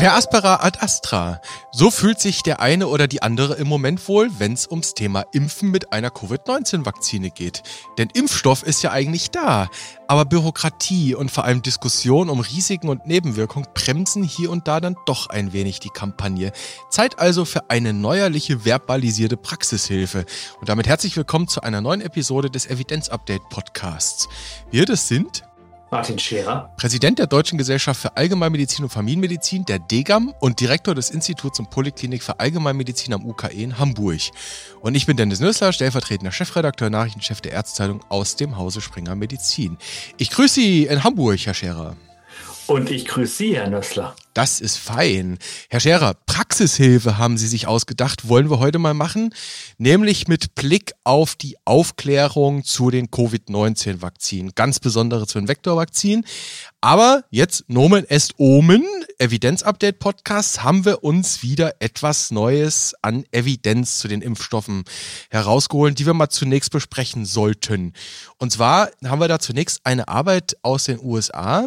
Per aspera ad astra. So fühlt sich der eine oder die andere im Moment wohl, wenn es ums Thema Impfen mit einer Covid-19-Vakzine geht. Denn Impfstoff ist ja eigentlich da. Aber Bürokratie und vor allem Diskussion um Risiken und Nebenwirkungen bremsen hier und da dann doch ein wenig die Kampagne. Zeit also für eine neuerliche verbalisierte Praxishilfe. Und damit herzlich willkommen zu einer neuen Episode des Evidenz-Update Podcasts. Wir das sind Martin Scherer. Präsident der Deutschen Gesellschaft für Allgemeinmedizin und Familienmedizin, der DGAM und Direktor des Instituts und Poliklinik für Allgemeinmedizin am UKE in Hamburg. Und ich bin Dennis Nössler, stellvertretender Chefredakteur, Nachrichtenchef der Ärztezeitung aus dem Hause Springer Medizin. Ich grüße Sie in Hamburg, Herr Scherer. Und ich grüße Sie, Herr Nössler. Das ist fein. Herr Scherer, Praxishilfe haben Sie sich ausgedacht, wollen wir heute mal machen, nämlich mit Blick auf die Aufklärung zu den Covid-19-Vakzinen, ganz besondere zu den Vektorvakzinen. Aber jetzt Nomen est Omen, Evidenz-Update-Podcast, haben wir uns wieder etwas Neues an Evidenz zu den Impfstoffen herausgeholt, die wir mal zunächst besprechen sollten. Und zwar haben wir da zunächst eine Arbeit aus den USA,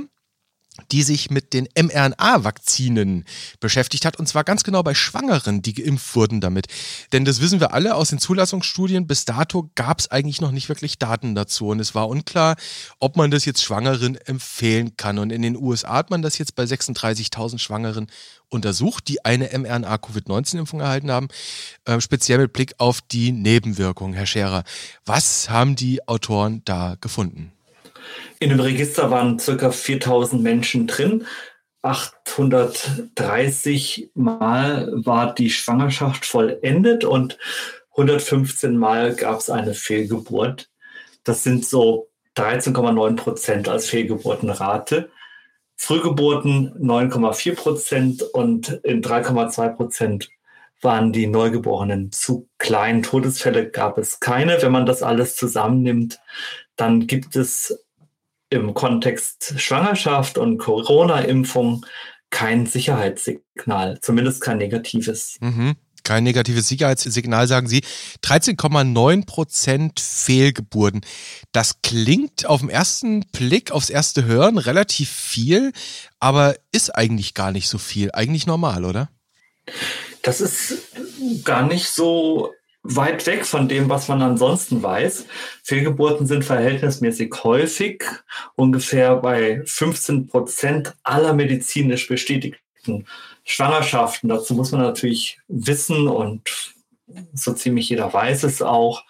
die sich mit den mRNA-Vakzinen beschäftigt hat, und zwar ganz genau bei Schwangeren, die geimpft wurden damit. Denn das wissen wir alle aus den Zulassungsstudien, bis dato gab es eigentlich noch nicht wirklich Daten dazu und es war unklar, ob man das jetzt Schwangeren empfehlen kann. Und in den USA hat man das jetzt bei 36.000 Schwangeren untersucht, die eine mRNA-Covid-19-Impfung erhalten haben, äh, speziell mit Blick auf die Nebenwirkungen. Herr Scherer, was haben die Autoren da gefunden? In dem Register waren circa 4000 Menschen drin. 830 Mal war die Schwangerschaft vollendet und 115 Mal gab es eine Fehlgeburt. Das sind so 13,9 Prozent als Fehlgeburtenrate. Frühgeburten 9,4 Prozent und in 3,2 Prozent waren die Neugeborenen zu klein. Todesfälle gab es keine. Wenn man das alles zusammennimmt, dann gibt es im Kontext Schwangerschaft und Corona-Impfung kein Sicherheitssignal, zumindest kein negatives. Mhm. Kein negatives Sicherheitssignal, sagen Sie. 13,9 Prozent Fehlgeburten. Das klingt auf den ersten Blick, aufs erste Hören relativ viel, aber ist eigentlich gar nicht so viel. Eigentlich normal, oder? Das ist gar nicht so weit weg von dem, was man ansonsten weiß. Fehlgeburten sind verhältnismäßig häufig, ungefähr bei 15 Prozent aller medizinisch bestätigten Schwangerschaften. Dazu muss man natürlich wissen und so ziemlich jeder weiß es auch,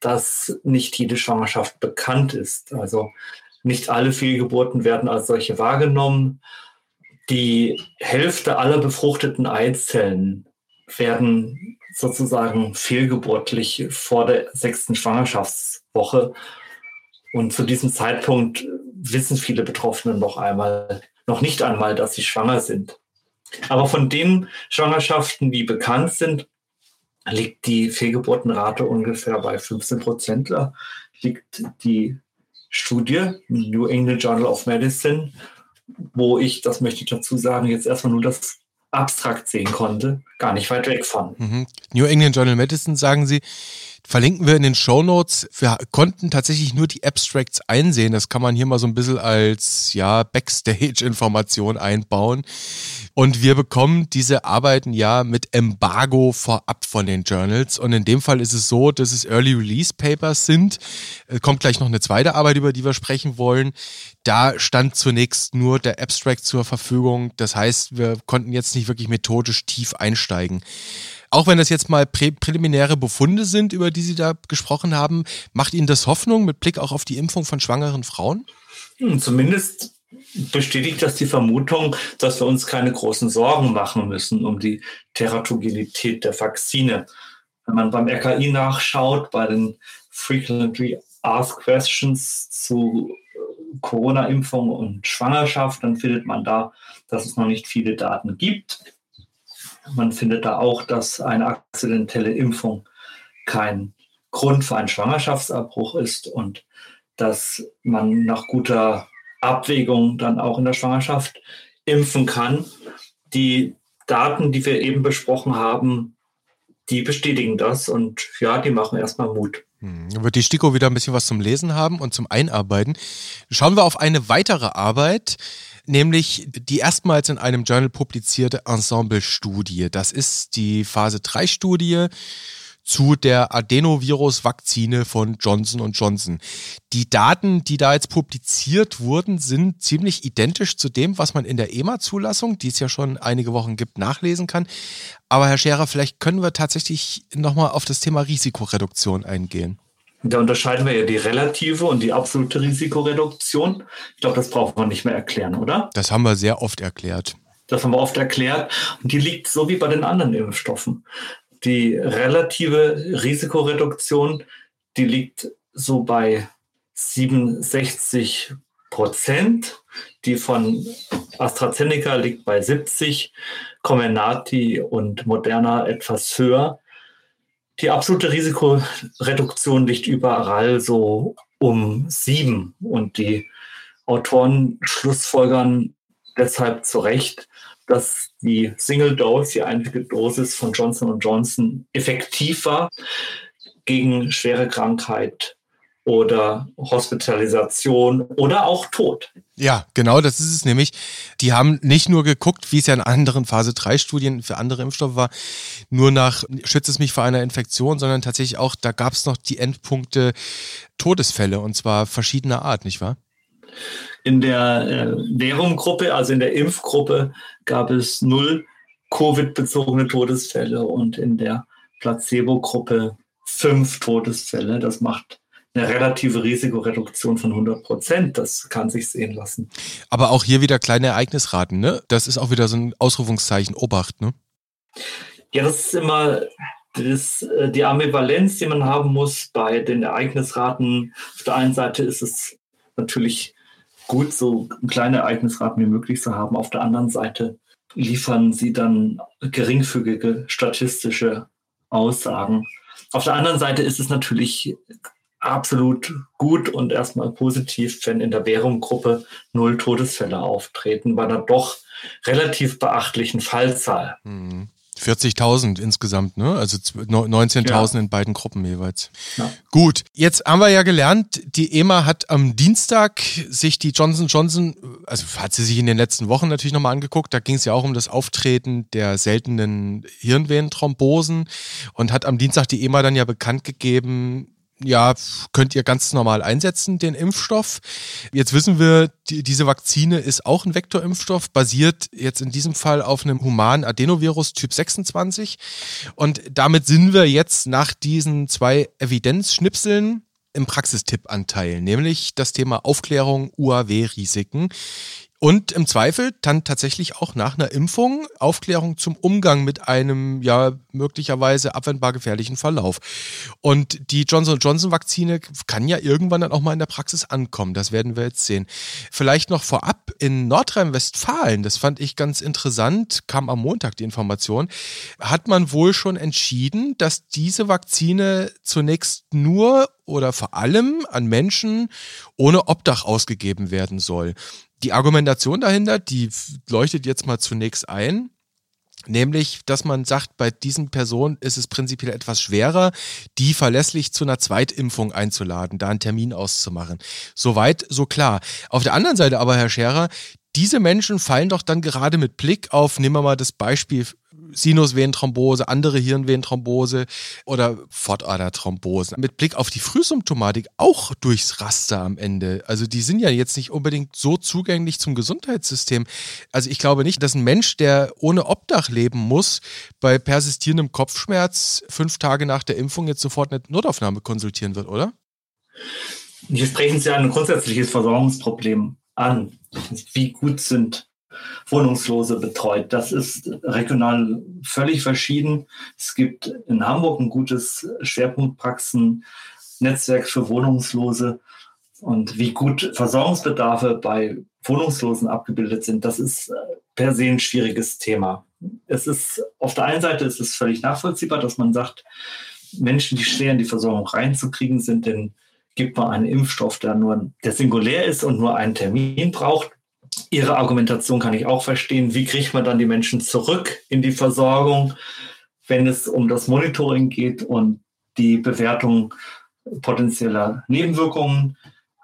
dass nicht jede Schwangerschaft bekannt ist. Also nicht alle Fehlgeburten werden als solche wahrgenommen. Die Hälfte aller befruchteten Eizellen werden sozusagen fehlgeburtlich vor der sechsten Schwangerschaftswoche. Und zu diesem Zeitpunkt wissen viele Betroffene noch einmal, noch nicht einmal, dass sie schwanger sind. Aber von den Schwangerschaften, die bekannt sind, liegt die Fehlgeburtenrate ungefähr bei 15 Prozent. Liegt die Studie New England Journal of Medicine, wo ich, das möchte ich dazu sagen, jetzt erstmal nur das abstrakt sehen konnte, gar nicht weit weg von. Mhm. New England Journal Medicine, sagen Sie, verlinken wir in den Show Notes. Wir konnten tatsächlich nur die Abstracts einsehen. Das kann man hier mal so ein bisschen als ja Backstage-Information einbauen. Und wir bekommen diese Arbeiten ja mit Embargo vorab von den Journals. Und in dem Fall ist es so, dass es Early Release Papers sind. Kommt gleich noch eine zweite Arbeit, über die wir sprechen wollen. Da stand zunächst nur der Abstract zur Verfügung. Das heißt, wir konnten jetzt nicht wirklich methodisch tief einsteigen. Auch wenn das jetzt mal prä präliminäre Befunde sind, über die Sie da gesprochen haben, macht Ihnen das Hoffnung mit Blick auch auf die Impfung von schwangeren Frauen? Hm, zumindest bestätigt das die Vermutung, dass wir uns keine großen Sorgen machen müssen um die Teratogenität der Vakzine. Wenn man beim RKI nachschaut, bei den Frequently Asked Questions zu äh, Corona-Impfung und Schwangerschaft, dann findet man da, dass es noch nicht viele Daten gibt. Man findet da auch, dass eine akzidentelle Impfung kein Grund für einen Schwangerschaftsabbruch ist und dass man nach guter Abwägung dann auch in der Schwangerschaft impfen kann. Die Daten, die wir eben besprochen haben, die bestätigen das und ja, die machen erstmal Mut. Hm, dann wird die STIKO wieder ein bisschen was zum Lesen haben und zum Einarbeiten. Schauen wir auf eine weitere Arbeit nämlich die erstmals in einem Journal publizierte Ensemble-Studie. Das ist die Phase 3-Studie zu der Adenovirus-Vakzine von Johnson Johnson. Die Daten, die da jetzt publiziert wurden, sind ziemlich identisch zu dem, was man in der EMA-Zulassung, die es ja schon einige Wochen gibt, nachlesen kann. Aber Herr Scherer, vielleicht können wir tatsächlich nochmal auf das Thema Risikoreduktion eingehen. Da unterscheiden wir ja die relative und die absolute Risikoreduktion. Ich glaube, das braucht man nicht mehr erklären, oder? Das haben wir sehr oft erklärt. Das haben wir oft erklärt. Und die liegt so wie bei den anderen Impfstoffen. Die relative Risikoreduktion, die liegt so bei 67 Prozent. Die von AstraZeneca liegt bei 70, Comenati und Moderna etwas höher. Die absolute Risikoreduktion liegt überall so um sieben. Und die Autoren schlussfolgern deshalb zu Recht, dass die Single Dose, die einzige Dosis von Johnson Johnson, effektiv war gegen schwere Krankheit oder Hospitalisation oder auch Tod. Ja, genau, das ist es nämlich. Die haben nicht nur geguckt, wie es ja in anderen Phase 3 Studien für andere Impfstoffe war, nur nach schützt es mich vor einer Infektion, sondern tatsächlich auch, da gab es noch die Endpunkte Todesfälle und zwar verschiedener Art, nicht wahr? In der äh, Verum-Gruppe, also in der Impfgruppe, gab es null Covid-bezogene Todesfälle und in der Placebo-Gruppe fünf Todesfälle. Das macht eine relative Risikoreduktion von 100 Prozent. Das kann sich sehen lassen. Aber auch hier wieder kleine Ereignisraten, ne? Das ist auch wieder so ein Ausrufungszeichen, Obacht, ne? Ja, das ist immer das, äh, die Ambivalenz, die man haben muss bei den Ereignisraten. Auf der einen Seite ist es natürlich gut, so kleine Ereignisraten wie möglich zu haben. Auf der anderen Seite liefern sie dann geringfügige statistische Aussagen. Auf der anderen Seite ist es natürlich absolut gut und erstmal positiv, wenn in der Währunggruppe null Todesfälle auftreten, bei einer doch relativ beachtlichen Fallzahl. Mhm. 40.000 insgesamt, ne? Also 19.000 ja. in beiden Gruppen jeweils. Ja. Gut, jetzt haben wir ja gelernt, die EMA hat am Dienstag sich die Johnson Johnson, also hat sie sich in den letzten Wochen natürlich nochmal angeguckt, da ging es ja auch um das Auftreten der seltenen Hirnvenenthrombosen und hat am Dienstag die EMA dann ja bekannt gegeben, ja, könnt ihr ganz normal einsetzen, den Impfstoff. Jetzt wissen wir, die, diese Vakzine ist auch ein Vektorimpfstoff, basiert jetzt in diesem Fall auf einem humanen Adenovirus Typ 26. Und damit sind wir jetzt nach diesen zwei Evidenzschnipseln im Praxistipp-Anteil, nämlich das Thema Aufklärung UAW-Risiken. Und im Zweifel dann tatsächlich auch nach einer Impfung Aufklärung zum Umgang mit einem ja möglicherweise abwendbar gefährlichen Verlauf. Und die Johnson Johnson Vakzine kann ja irgendwann dann auch mal in der Praxis ankommen. Das werden wir jetzt sehen. Vielleicht noch vorab in Nordrhein-Westfalen, das fand ich ganz interessant, kam am Montag die Information, hat man wohl schon entschieden, dass diese Vakzine zunächst nur oder vor allem an Menschen ohne Obdach ausgegeben werden soll die Argumentation dahinter, die leuchtet jetzt mal zunächst ein. Nämlich, dass man sagt, bei diesen Personen ist es prinzipiell etwas schwerer, die verlässlich zu einer Zweitimpfung einzuladen, da einen Termin auszumachen. Soweit, so klar. Auf der anderen Seite aber, Herr Scherer, diese Menschen fallen doch dann gerade mit Blick auf, nehmen wir mal das Beispiel Sinusvenenthrombose, andere Hirnvenenthrombose oder Fortaderthrombosen. Mit Blick auf die Frühsymptomatik auch durchs Raster am Ende. Also die sind ja jetzt nicht unbedingt so zugänglich zum Gesundheitssystem. Also ich glaube nicht, dass ein Mensch, der ohne Obdach leben muss, bei persistierendem Kopfschmerz fünf Tage nach der Impfung jetzt sofort eine Notaufnahme konsultieren wird, oder? Hier sprechen Sie ein grundsätzliches Versorgungsproblem an. Wie gut sind Wohnungslose betreut. Das ist regional völlig verschieden. Es gibt in Hamburg ein gutes Schwerpunktpraxen-Netzwerk für Wohnungslose. Und wie gut Versorgungsbedarfe bei Wohnungslosen abgebildet sind, das ist äh, per se ein schwieriges Thema. Es ist auf der einen Seite ist es völlig nachvollziehbar, dass man sagt, Menschen, die schwer in die Versorgung reinzukriegen sind, denn gibt man einen Impfstoff, der nur der singulär ist und nur einen Termin braucht. Ihre Argumentation kann ich auch verstehen. Wie kriegt man dann die Menschen zurück in die Versorgung, wenn es um das Monitoring geht und die Bewertung potenzieller Nebenwirkungen?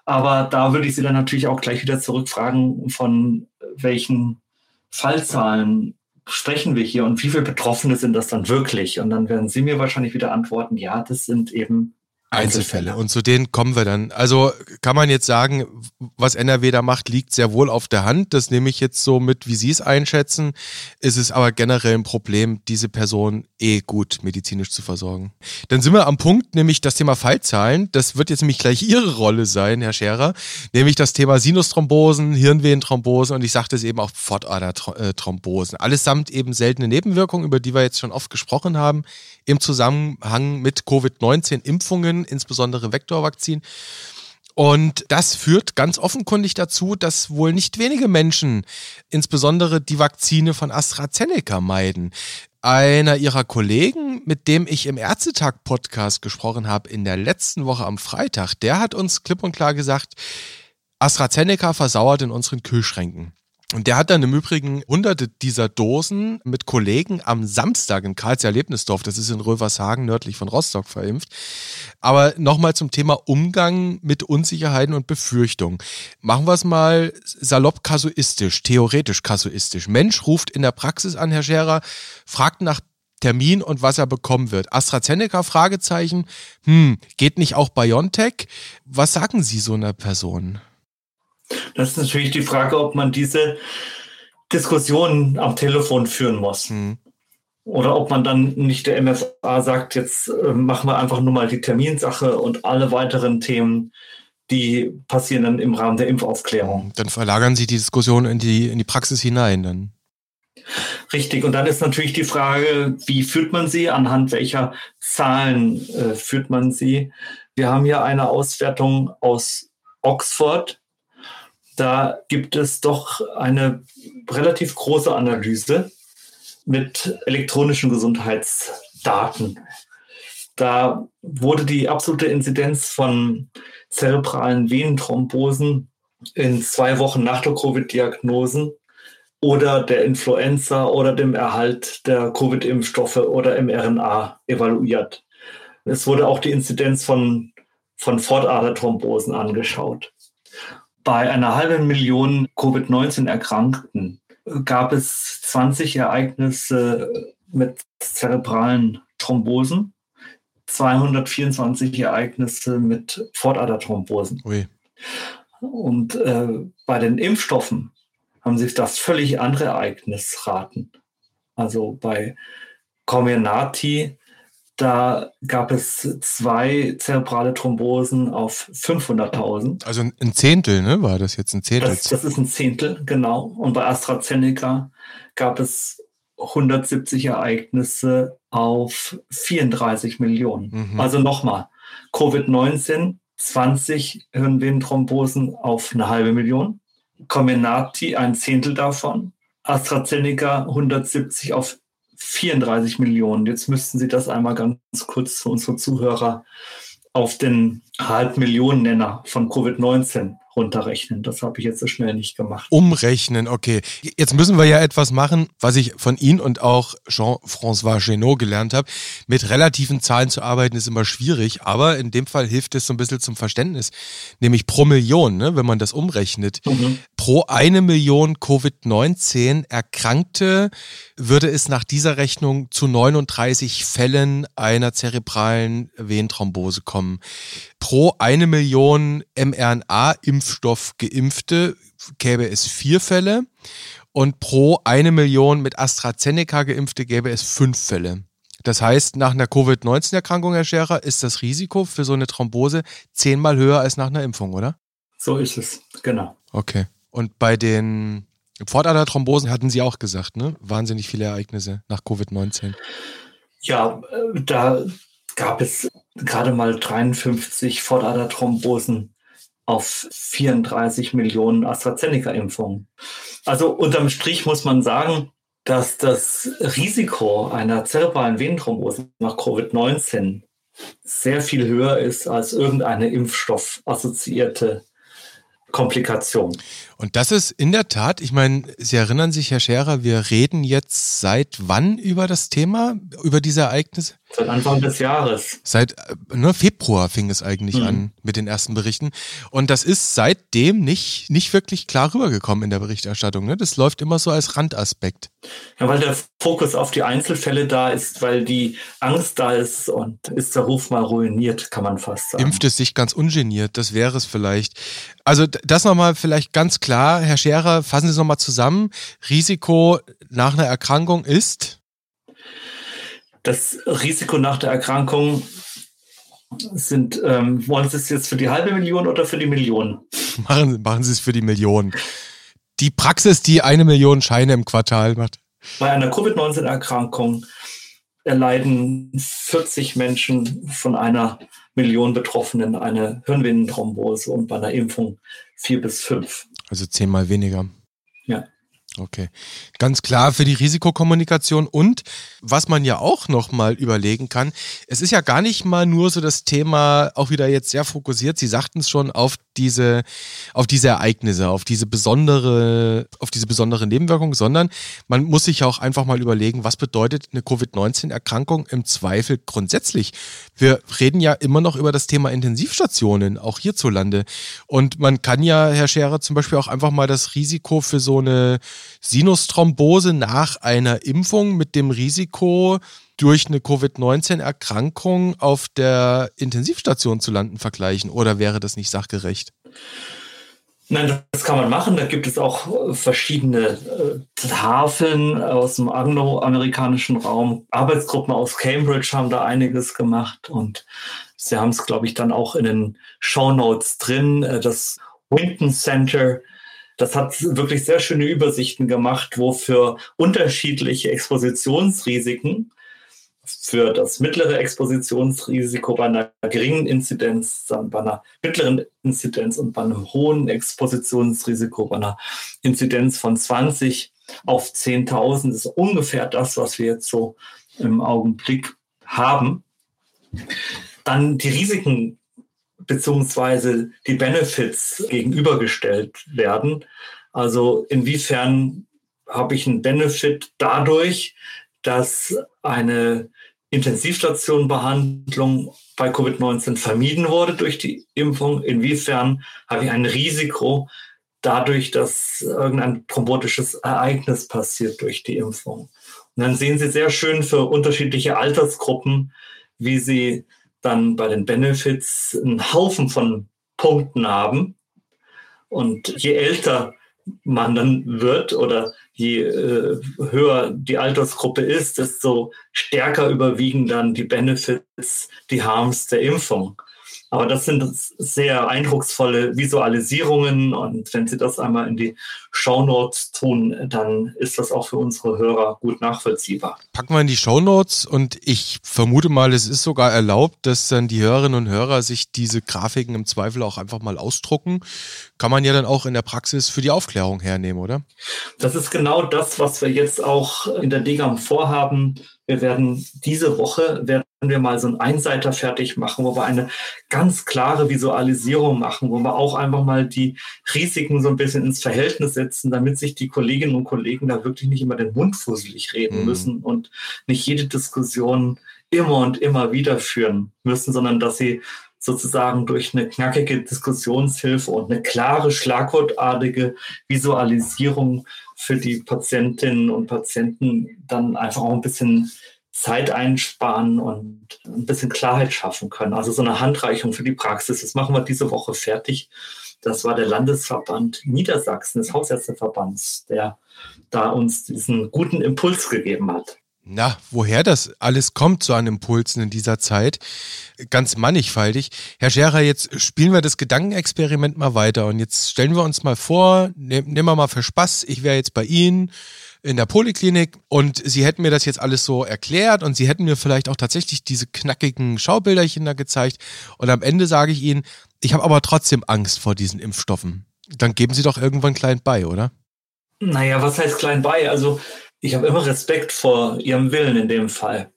Aber da würde ich Sie dann natürlich auch gleich wieder zurückfragen von welchen Fallzahlen sprechen wir hier und wie viele Betroffene sind das dann wirklich? Und dann werden Sie mir wahrscheinlich wieder antworten, ja, das sind eben Einzelfälle. Und zu denen kommen wir dann. Also kann man jetzt sagen, was NRW da macht, liegt sehr wohl auf der Hand. Das nehme ich jetzt so mit, wie Sie es einschätzen. Ist es aber generell ein Problem, diese Person eh gut medizinisch zu versorgen. Dann sind wir am Punkt, nämlich das Thema Fallzahlen. Das wird jetzt nämlich gleich Ihre Rolle sein, Herr Scherer. Nämlich das Thema Sinusthrombosen, Hirnvenenthrombosen und ich sagte es eben auch Pfortaderthrombosen. Allesamt eben seltene Nebenwirkungen, über die wir jetzt schon oft gesprochen haben, im Zusammenhang mit Covid-19-Impfungen insbesondere Vektorvakzin. Und das führt ganz offenkundig dazu, dass wohl nicht wenige Menschen insbesondere die Vakzine von AstraZeneca meiden. Einer ihrer Kollegen, mit dem ich im Ärztetag-Podcast gesprochen habe in der letzten Woche am Freitag, der hat uns klipp und klar gesagt, AstraZeneca versauert in unseren Kühlschränken. Und der hat dann im Übrigen hunderte dieser Dosen mit Kollegen am Samstag in Karls Erlebnisdorf, das ist in Rövershagen nördlich von Rostock, verimpft. Aber nochmal zum Thema Umgang mit Unsicherheiten und Befürchtungen. Machen wir es mal salopp kasuistisch, theoretisch kasuistisch. Mensch ruft in der Praxis an, Herr Scherer, fragt nach Termin und was er bekommen wird. AstraZeneca, Fragezeichen. Hm, geht nicht auch BioNTech? Was sagen Sie so einer Person? Das ist natürlich die Frage, ob man diese Diskussion am Telefon führen muss. Mhm. Oder ob man dann nicht der MFA sagt, jetzt äh, machen wir einfach nur mal die Terminsache und alle weiteren Themen, die passieren dann im Rahmen der Impfaufklärung. Dann verlagern Sie die Diskussion in die, in die Praxis hinein dann. Richtig, und dann ist natürlich die Frage, wie führt man sie, anhand welcher Zahlen äh, führt man sie. Wir haben hier eine Auswertung aus Oxford, da gibt es doch eine relativ große Analyse mit elektronischen Gesundheitsdaten. Da wurde die absolute Inzidenz von zerebralen Venenthrombosen in zwei Wochen nach der Covid-Diagnosen oder der Influenza oder dem Erhalt der Covid-Impfstoffe oder mRNA evaluiert. Es wurde auch die Inzidenz von, von Fortaderthrombosen angeschaut bei einer halben Million Covid-19-Erkrankten gab es 20 Ereignisse mit zerebralen Thrombosen, 224 Ereignisse mit Fortaderthrombosen. Ui. Und äh, bei den Impfstoffen haben sich das völlig andere Ereignisraten. Also bei Comirnaty da gab es zwei zerebrale Thrombosen auf 500.000. Also ein Zehntel, ne? War das jetzt ein Zehntel? Das, das, ist ein Zehntel, genau. Und bei AstraZeneca gab es 170 Ereignisse auf 34 Millionen. Mhm. Also nochmal, Covid-19, 20 Hirnvenenthrombosen auf eine halbe Million. Comirnaty, ein Zehntel davon. AstraZeneca 170 auf 34 Millionen. Jetzt müssten Sie das einmal ganz kurz für unsere Zuhörer auf den Halbmillionen-Nenner von Covid-19 runterrechnen. Das habe ich jetzt so schnell nicht gemacht. Umrechnen, okay. Jetzt müssen wir ja etwas machen, was ich von Ihnen und auch Jean-François Genot gelernt habe. Mit relativen Zahlen zu arbeiten ist immer schwierig, aber in dem Fall hilft es so ein bisschen zum Verständnis. Nämlich pro Million, ne, wenn man das umrechnet. Mhm. Pro eine Million Covid-19 Erkrankte würde es nach dieser Rechnung zu 39 Fällen einer zerebralen Venenthrombose kommen. Pro eine Million geimpfte gäbe es vier Fälle und pro eine Million mit AstraZeneca geimpfte gäbe es fünf Fälle. Das heißt, nach einer Covid-19-Erkrankung, Herr Scherer, ist das Risiko für so eine Thrombose zehnmal höher als nach einer Impfung, oder? So ist es, genau. Okay. Und bei den Pfortaderthrombosen hatten Sie auch gesagt, ne? Wahnsinnig viele Ereignisse nach Covid-19. Ja, äh, da gab es gerade mal 53 Fortaderthrombosen auf 34 Millionen AstraZeneca-Impfungen. Also unterm Strich muss man sagen, dass das Risiko einer zerebralen Venenthrombose nach Covid-19 sehr viel höher ist als irgendeine impfstoffassoziierte Komplikation. Und das ist in der Tat, ich meine, Sie erinnern sich, Herr Scherer, wir reden jetzt seit wann über das Thema, über diese Ereignisse? Seit Anfang des Jahres. Seit äh, ne, Februar fing es eigentlich mhm. an mit den ersten Berichten. Und das ist seitdem nicht, nicht wirklich klar rübergekommen in der Berichterstattung. Ne? Das läuft immer so als Randaspekt. Ja, weil der Fokus auf die Einzelfälle da ist, weil die Angst da ist und ist der Ruf mal ruiniert, kann man fast sagen. Impft es sich ganz ungeniert, das wäre es vielleicht. Also das nochmal vielleicht ganz klar, Herr Scherer, fassen Sie es nochmal zusammen. Risiko nach einer Erkrankung ist? Das Risiko nach der Erkrankung sind, ähm, wollen Sie es jetzt für die halbe Million oder für die Million? Machen, machen Sie es für die Million. Die Praxis, die eine Million Scheine im Quartal macht. Bei einer Covid-19-Erkrankung erleiden 40 Menschen von einer Million Betroffenen eine Hirnvenenthrombose und bei einer Impfung vier bis fünf. Also zehnmal weniger. Ja. Okay, ganz klar für die Risikokommunikation und was man ja auch noch mal überlegen kann, es ist ja gar nicht mal nur so das Thema auch wieder jetzt sehr fokussiert. Sie sagten es schon auf diese auf diese Ereignisse, auf diese besondere auf diese besondere Nebenwirkung, sondern man muss sich auch einfach mal überlegen, was bedeutet eine Covid-19-Erkrankung im Zweifel grundsätzlich. Wir reden ja immer noch über das Thema Intensivstationen, auch hierzulande. Und man kann ja, Herr Scherer, zum Beispiel auch einfach mal das Risiko für so eine Sinusthrombose nach einer Impfung mit dem Risiko, durch eine Covid-19-Erkrankung auf der Intensivstation zu landen vergleichen? Oder wäre das nicht sachgerecht? Nein, das kann man machen. Da gibt es auch verschiedene äh, Tafeln aus dem angloamerikanischen Raum. Arbeitsgruppen aus Cambridge haben da einiges gemacht und sie haben es, glaube ich, dann auch in den Show Notes drin. Äh, das Winton Center das hat wirklich sehr schöne Übersichten gemacht, wo für unterschiedliche Expositionsrisiken, für das mittlere Expositionsrisiko bei einer geringen Inzidenz, dann bei einer mittleren Inzidenz und bei einem hohen Expositionsrisiko, bei einer Inzidenz von 20 auf 10.000 ist ungefähr das, was wir jetzt so im Augenblick haben. Dann die Risiken beziehungsweise die Benefits gegenübergestellt werden. Also inwiefern habe ich einen Benefit dadurch, dass eine Intensivstationenbehandlung bei Covid-19 vermieden wurde durch die Impfung? Inwiefern habe ich ein Risiko dadurch, dass irgendein thrombotisches Ereignis passiert durch die Impfung? Und dann sehen Sie sehr schön für unterschiedliche Altersgruppen, wie sie dann bei den Benefits einen Haufen von Punkten haben. Und je älter man dann wird oder je äh, höher die Altersgruppe ist, desto stärker überwiegen dann die Benefits, die Harms der Impfung. Aber das sind sehr eindrucksvolle Visualisierungen und wenn Sie das einmal in die Shownotes tun, dann ist das auch für unsere Hörer gut nachvollziehbar. Packen wir in die Shownotes und ich vermute mal, es ist sogar erlaubt, dass dann die Hörerinnen und Hörer sich diese Grafiken im Zweifel auch einfach mal ausdrucken. Kann man ja dann auch in der Praxis für die Aufklärung hernehmen, oder? Das ist genau das, was wir jetzt auch in der DGAM vorhaben. Wir werden diese Woche werden wir mal so einen Einseiter fertig machen, wo wir eine ganz klare Visualisierung machen, wo wir auch einfach mal die Risiken so ein bisschen ins Verhältnis setzen, damit sich die Kolleginnen und Kollegen da wirklich nicht immer den Mund fusselig reden mhm. müssen und nicht jede Diskussion immer und immer wieder führen müssen, sondern dass sie sozusagen durch eine knackige Diskussionshilfe und eine klare, schlagwortartige Visualisierung für die Patientinnen und Patienten dann einfach auch ein bisschen Zeit einsparen und ein bisschen Klarheit schaffen können. Also so eine Handreichung für die Praxis. Das machen wir diese Woche fertig. Das war der Landesverband Niedersachsen des Hausärzteverbands, der da uns diesen guten Impuls gegeben hat. Na, woher das alles kommt, so an Impulsen in dieser Zeit, ganz mannigfaltig. Herr Scherer, jetzt spielen wir das Gedankenexperiment mal weiter und jetzt stellen wir uns mal vor, ne, nehmen wir mal für Spaß, ich wäre jetzt bei Ihnen in der Poliklinik und Sie hätten mir das jetzt alles so erklärt und Sie hätten mir vielleicht auch tatsächlich diese knackigen Schaubilderchen da gezeigt und am Ende sage ich Ihnen, ich habe aber trotzdem Angst vor diesen Impfstoffen. Dann geben Sie doch irgendwann klein bei, oder? Naja, was heißt klein bei? Also ich habe immer Respekt vor ihrem Willen in dem Fall.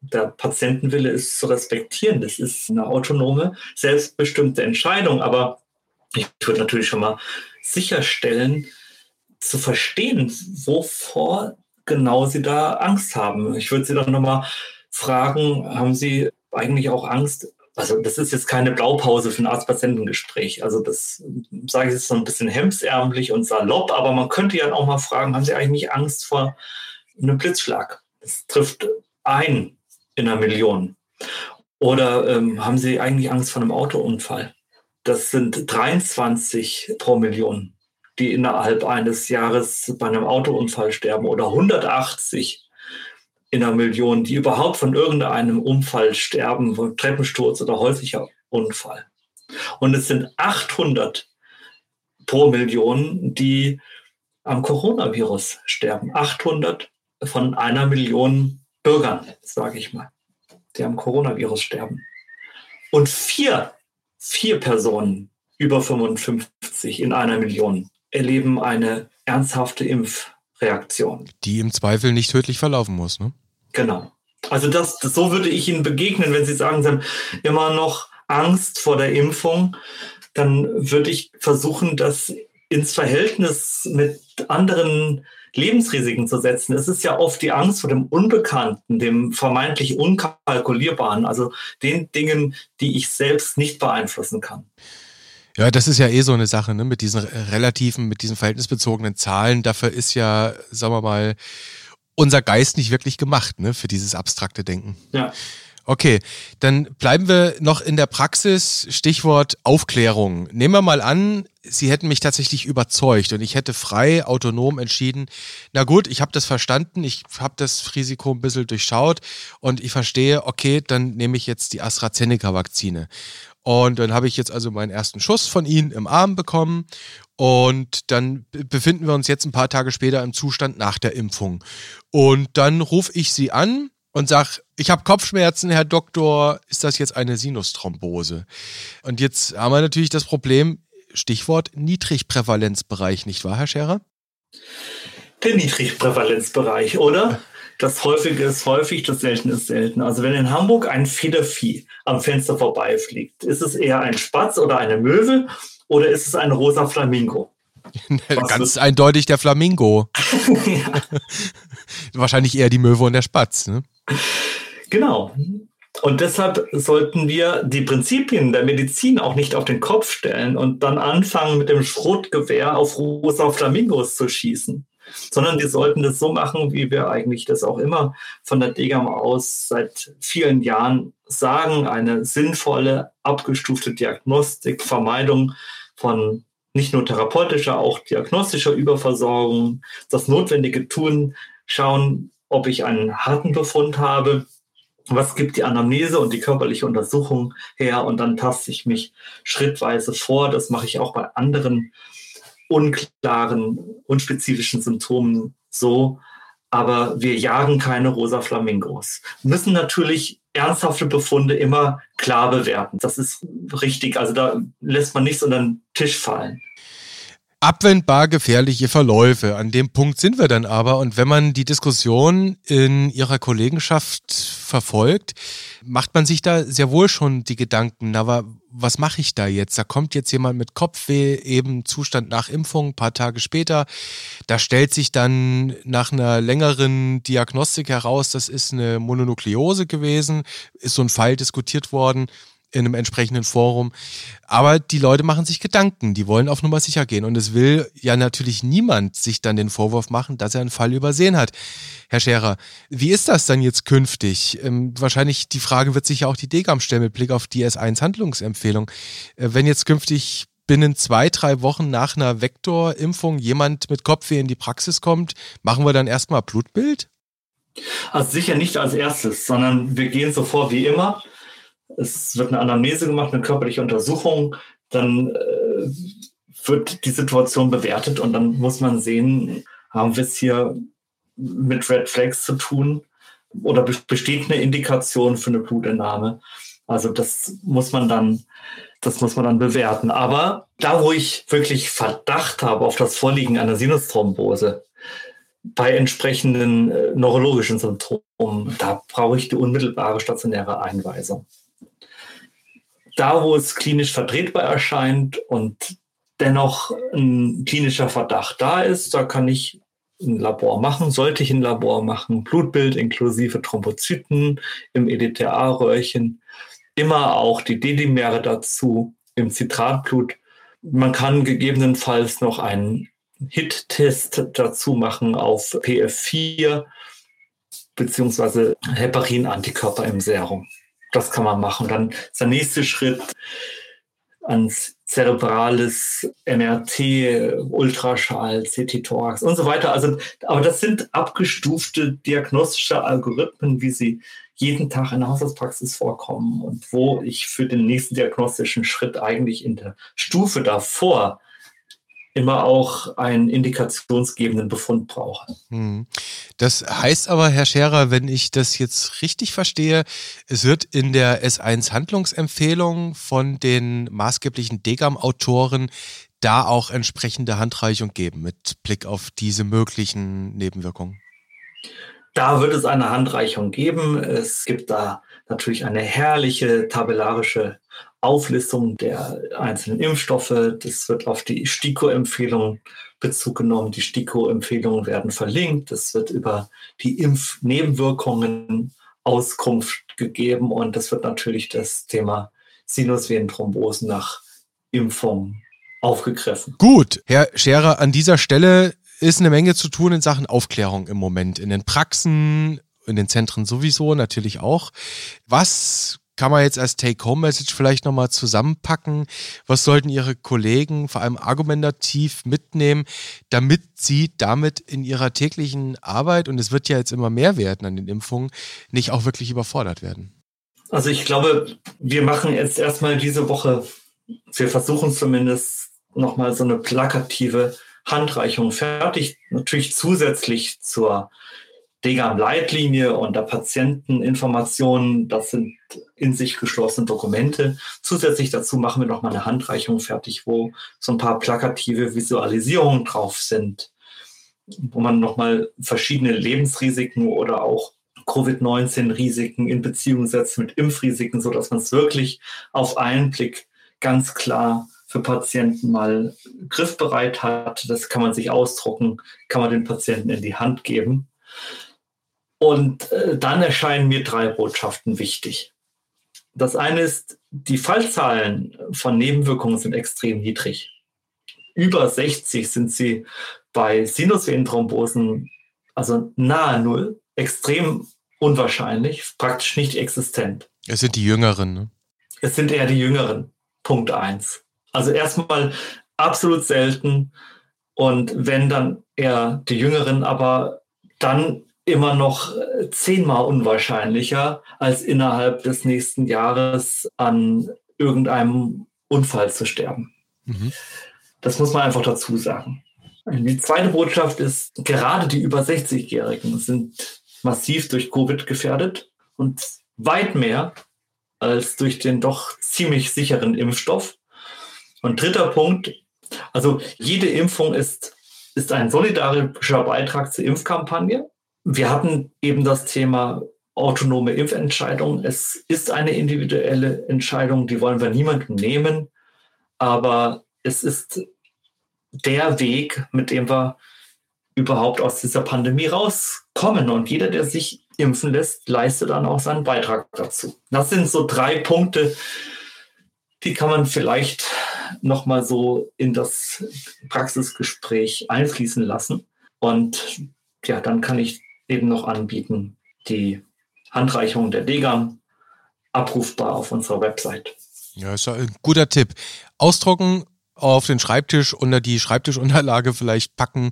Der Patientenwille ist zu respektieren. Das ist eine autonome, selbstbestimmte Entscheidung. Aber ich würde natürlich schon mal sicherstellen, zu verstehen, wovor genau sie da Angst haben. Ich würde sie dann nochmal fragen, haben Sie eigentlich auch Angst? Also das ist jetzt keine Blaupause für ein Arzt-Patientengespräch. Also das sage ich jetzt so ein bisschen hemsärmlich und salopp, aber man könnte ja auch mal fragen, haben Sie eigentlich Angst vor einem Blitzschlag? Das trifft ein in einer Million. Oder ähm, haben Sie eigentlich Angst vor einem Autounfall? Das sind 23 pro Million, die innerhalb eines Jahres bei einem Autounfall sterben oder 180 in einer Million, die überhaupt von irgendeinem Unfall sterben, von Treppensturz oder häuslicher Unfall. Und es sind 800 pro Million, die am Coronavirus sterben. 800 von einer Million Bürgern, sage ich mal, die am Coronavirus sterben. Und vier vier Personen über 55 in einer Million erleben eine ernsthafte Impfreaktion. Die im Zweifel nicht tödlich verlaufen muss, ne? Genau. Also das, das so würde ich Ihnen begegnen, wenn Sie sagen, Sie haben immer noch Angst vor der Impfung, dann würde ich versuchen, das ins Verhältnis mit anderen Lebensrisiken zu setzen. Es ist ja oft die Angst vor dem Unbekannten, dem vermeintlich Unkalkulierbaren, also den Dingen, die ich selbst nicht beeinflussen kann. Ja, das ist ja eh so eine Sache, ne? Mit diesen relativen, mit diesen verhältnisbezogenen Zahlen. Dafür ist ja, sagen wir mal, unser Geist nicht wirklich gemacht, ne? Für dieses abstrakte Denken. Ja. Okay, dann bleiben wir noch in der Praxis. Stichwort Aufklärung. Nehmen wir mal an, Sie hätten mich tatsächlich überzeugt und ich hätte frei, autonom entschieden, na gut, ich habe das verstanden, ich habe das Risiko ein bisschen durchschaut und ich verstehe, okay, dann nehme ich jetzt die AstraZeneca-Vakzine. Und dann habe ich jetzt also meinen ersten Schuss von Ihnen im Arm bekommen und dann befinden wir uns jetzt ein paar Tage später im Zustand nach der Impfung. Und dann rufe ich Sie an und sag, ich habe Kopfschmerzen, Herr Doktor, ist das jetzt eine Sinusthrombose? Und jetzt haben wir natürlich das Problem, Stichwort Niedrigprävalenzbereich, nicht wahr, Herr Scherer? Der Niedrigprävalenzbereich, oder? Das Häufige ist häufig, das Seltene ist selten. Also wenn in Hamburg ein Federvieh am Fenster vorbeifliegt, ist es eher ein Spatz oder eine Möwe oder ist es ein rosa Flamingo? Ganz eindeutig der Flamingo. Wahrscheinlich eher die Möwe und der Spatz. Ne? Genau. Und deshalb sollten wir die Prinzipien der Medizin auch nicht auf den Kopf stellen und dann anfangen, mit dem Schrotgewehr auf rosa Flamingos zu schießen, sondern wir sollten das so machen, wie wir eigentlich das auch immer von der DGAM aus seit vielen Jahren sagen, eine sinnvolle, abgestufte Diagnostik, Vermeidung von nicht nur therapeutischer, auch diagnostischer Überversorgung, das Notwendige tun, schauen, ob ich einen harten Befund habe, was gibt die Anamnese und die körperliche Untersuchung her und dann taste ich mich schrittweise vor. Das mache ich auch bei anderen unklaren, unspezifischen Symptomen so. Aber wir jagen keine rosa Flamingos. Müssen natürlich ernsthafte Befunde immer klar bewerten. Das ist richtig. Also da lässt man nichts unter den Tisch fallen abwendbar gefährliche Verläufe. An dem Punkt sind wir dann aber. Und wenn man die Diskussion in ihrer Kollegenschaft verfolgt, macht man sich da sehr wohl schon die Gedanken, aber was mache ich da jetzt? Da kommt jetzt jemand mit Kopfweh, eben Zustand nach Impfung, ein paar Tage später. Da stellt sich dann nach einer längeren Diagnostik heraus, das ist eine Mononukleose gewesen, ist so ein Fall diskutiert worden in einem entsprechenden Forum. Aber die Leute machen sich Gedanken, die wollen auf Nummer sicher gehen. Und es will ja natürlich niemand sich dann den Vorwurf machen, dass er einen Fall übersehen hat. Herr Scherer, wie ist das dann jetzt künftig? Ähm, wahrscheinlich die Frage wird sich ja auch die DGAM stellen mit Blick auf die S1-Handlungsempfehlung. Äh, wenn jetzt künftig binnen zwei, drei Wochen nach einer Vektorimpfung jemand mit Kopfweh in die Praxis kommt, machen wir dann erstmal Blutbild? Also sicher nicht als erstes, sondern wir gehen so vor wie immer es wird eine Anamnese gemacht, eine körperliche Untersuchung, dann äh, wird die Situation bewertet und dann muss man sehen, haben wir es hier mit Red Flags zu tun oder besteht eine Indikation für eine Blutentnahme. Also das muss man dann, das muss man dann bewerten. Aber da, wo ich wirklich Verdacht habe auf das Vorliegen einer Sinusthrombose, bei entsprechenden äh, neurologischen Symptomen, da brauche ich die unmittelbare stationäre Einweisung da, wo es klinisch vertretbar erscheint und dennoch ein klinischer Verdacht da ist, da kann ich ein Labor machen, sollte ich ein Labor machen, Blutbild inklusive Thrombozyten im EDTA-Röhrchen, immer auch die D-Dimere dazu im Zitratblut. Man kann gegebenenfalls noch einen HIT-Test dazu machen auf PF4 beziehungsweise Heparin-Antikörper im Serum. Das kann man machen. Dann ist der nächste Schritt ans zerebrales MRT, Ultraschall, CT-Thorax und so weiter. Also, aber das sind abgestufte diagnostische Algorithmen, wie sie jeden Tag in der Haushaltspraxis vorkommen und wo ich für den nächsten diagnostischen Schritt eigentlich in der Stufe davor immer auch einen indikationsgebenden Befund brauche. Hm. Das heißt aber, Herr Scherer, wenn ich das jetzt richtig verstehe, es wird in der S1 Handlungsempfehlung von den maßgeblichen Degam-Autoren da auch entsprechende Handreichung geben mit Blick auf diese möglichen Nebenwirkungen. Da wird es eine Handreichung geben. Es gibt da natürlich eine herrliche tabellarische Auflistung der einzelnen Impfstoffe. Das wird auf die STIKO-Empfehlungen Bezug genommen. Die STIKO-Empfehlungen werden verlinkt. Es wird über die Impfnebenwirkungen Auskunft gegeben und das wird natürlich das Thema Sinusvenenthrombosen nach Impfung aufgegriffen. Gut, Herr Scherer, an dieser Stelle ist eine Menge zu tun in Sachen Aufklärung im Moment. In den Praxen, in den Zentren sowieso, natürlich auch. Was kann man jetzt als Take-Home-Message vielleicht nochmal zusammenpacken? Was sollten Ihre Kollegen vor allem argumentativ mitnehmen, damit sie damit in ihrer täglichen Arbeit, und es wird ja jetzt immer mehr werden an den Impfungen, nicht auch wirklich überfordert werden? Also ich glaube, wir machen jetzt erstmal diese Woche, wir versuchen zumindest nochmal so eine plakative Handreichung fertig, natürlich zusätzlich zur DGAM-Leitlinie und der Patienteninformationen. Das sind in sich geschlossene Dokumente. Zusätzlich dazu machen wir noch mal eine Handreichung fertig, wo so ein paar plakative Visualisierungen drauf sind, wo man noch mal verschiedene Lebensrisiken oder auch Covid-19-Risiken in Beziehung setzt mit Impfrisiken, so dass man es wirklich auf einen Blick ganz klar für Patienten mal griffbereit hat. Das kann man sich ausdrucken, kann man den Patienten in die Hand geben. Und äh, dann erscheinen mir drei Botschaften wichtig. Das eine ist, die Fallzahlen von Nebenwirkungen sind extrem niedrig. Über 60 sind sie bei Sinusvenenthrombosen, also nahe Null, extrem unwahrscheinlich, praktisch nicht existent. Es sind die Jüngeren. Ne? Es sind eher die Jüngeren. Punkt eins. Also erstmal absolut selten und wenn dann eher die Jüngeren, aber dann immer noch äh, zehnmal unwahrscheinlicher, als innerhalb des nächsten Jahres an irgendeinem Unfall zu sterben. Mhm. Das muss man einfach dazu sagen. Die zweite Botschaft ist, gerade die über 60-Jährigen sind massiv durch Covid gefährdet und weit mehr als durch den doch ziemlich sicheren Impfstoff. Und dritter Punkt, also jede Impfung ist, ist ein solidarischer Beitrag zur Impfkampagne. Wir hatten eben das Thema autonome Impfentscheidung. Es ist eine individuelle Entscheidung, die wollen wir niemandem nehmen, aber es ist der Weg, mit dem wir überhaupt aus dieser Pandemie rauskommen. Und jeder, der sich impfen lässt, leistet dann auch seinen Beitrag dazu. Das sind so drei Punkte, die kann man vielleicht nochmal so in das Praxisgespräch einfließen lassen. Und ja, dann kann ich eben noch anbieten, die Handreichung der Degam abrufbar auf unserer Website. Ja, ist ein guter Tipp. Ausdrucken, auf den Schreibtisch unter die Schreibtischunterlage vielleicht packen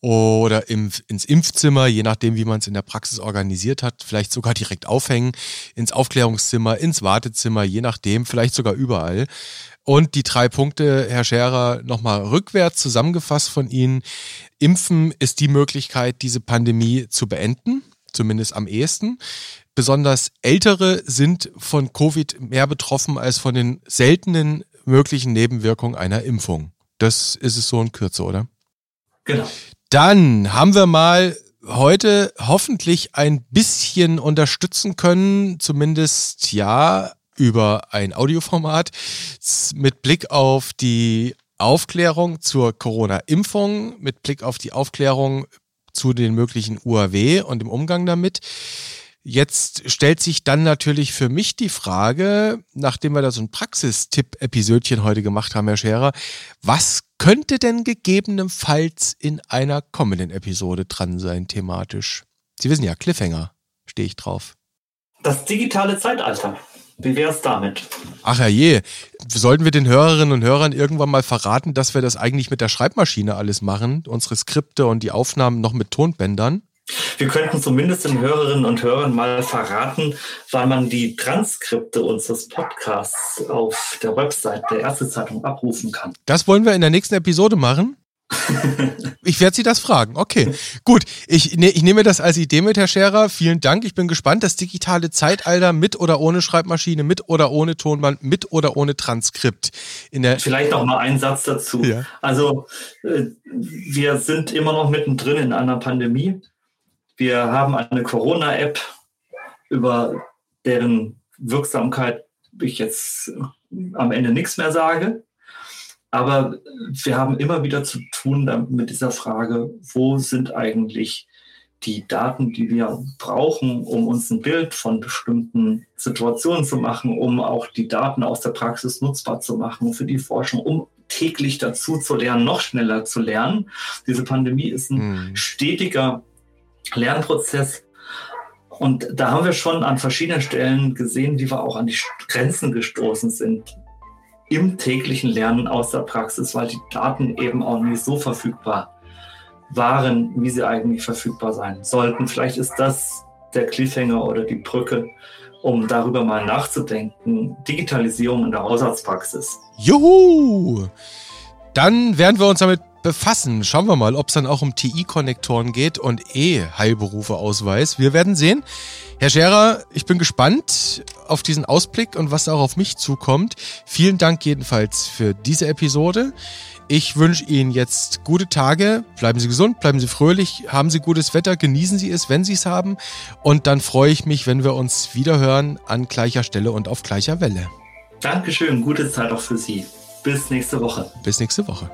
oder im, ins Impfzimmer, je nachdem, wie man es in der Praxis organisiert hat, vielleicht sogar direkt aufhängen, ins Aufklärungszimmer, ins Wartezimmer, je nachdem, vielleicht sogar überall. Und die drei Punkte, Herr Scherer, nochmal rückwärts zusammengefasst von Ihnen. Impfen ist die Möglichkeit, diese Pandemie zu beenden, zumindest am ehesten. Besonders Ältere sind von Covid mehr betroffen als von den seltenen möglichen Nebenwirkungen einer Impfung. Das ist es so in Kürze, oder? Genau. Dann haben wir mal heute hoffentlich ein bisschen unterstützen können, zumindest ja über ein Audioformat mit Blick auf die Aufklärung zur Corona-Impfung, mit Blick auf die Aufklärung zu den möglichen UAW und dem Umgang damit. Jetzt stellt sich dann natürlich für mich die Frage, nachdem wir da so ein Praxistipp-Episödchen heute gemacht haben, Herr Scherer, was könnte denn gegebenenfalls in einer kommenden Episode dran sein, thematisch? Sie wissen ja, Cliffhanger stehe ich drauf. Das digitale Zeitalter. Wie wäre es damit? Ach ja je, sollten wir den Hörerinnen und Hörern irgendwann mal verraten, dass wir das eigentlich mit der Schreibmaschine alles machen, unsere Skripte und die Aufnahmen noch mit Tonbändern? Wir könnten zumindest den Hörerinnen und Hörern mal verraten, weil man die Transkripte unseres Podcasts auf der Website der Ärztezeitung abrufen kann. Das wollen wir in der nächsten Episode machen. Ich werde Sie das fragen. Okay, gut. Ich, ne, ich nehme das als Idee mit, Herr Scherer. Vielen Dank. Ich bin gespannt. Das digitale Zeitalter mit oder ohne Schreibmaschine, mit oder ohne Tonband, mit oder ohne Transkript. In der Vielleicht noch mal einen Satz dazu. Ja. Also äh, wir sind immer noch mittendrin in einer Pandemie. Wir haben eine Corona-App, über deren Wirksamkeit ich jetzt am Ende nichts mehr sage. Aber wir haben immer wieder zu tun mit dieser Frage, wo sind eigentlich die Daten, die wir brauchen, um uns ein Bild von bestimmten Situationen zu machen, um auch die Daten aus der Praxis nutzbar zu machen für die Forschung, um täglich dazu zu lernen, noch schneller zu lernen. Diese Pandemie ist ein mhm. stetiger Lernprozess. Und da haben wir schon an verschiedenen Stellen gesehen, wie wir auch an die Grenzen gestoßen sind im täglichen Lernen aus der Praxis, weil die Daten eben auch nicht so verfügbar waren, wie sie eigentlich verfügbar sein sollten. Vielleicht ist das der Cliffhanger oder die Brücke, um darüber mal nachzudenken. Digitalisierung in der Hausarztpraxis. Juhu! Dann werden wir uns damit befassen. Schauen wir mal, ob es dann auch um TI-Konnektoren geht und E-Heilberufe-Ausweis. Wir werden sehen. Herr Scherer, ich bin gespannt auf diesen Ausblick und was auch auf mich zukommt. Vielen Dank jedenfalls für diese Episode. Ich wünsche Ihnen jetzt gute Tage. Bleiben Sie gesund, bleiben Sie fröhlich, haben Sie gutes Wetter, genießen Sie es, wenn Sie es haben. Und dann freue ich mich, wenn wir uns wiederhören an gleicher Stelle und auf gleicher Welle. Dankeschön, gute Zeit auch für Sie. Bis nächste Woche. Bis nächste Woche.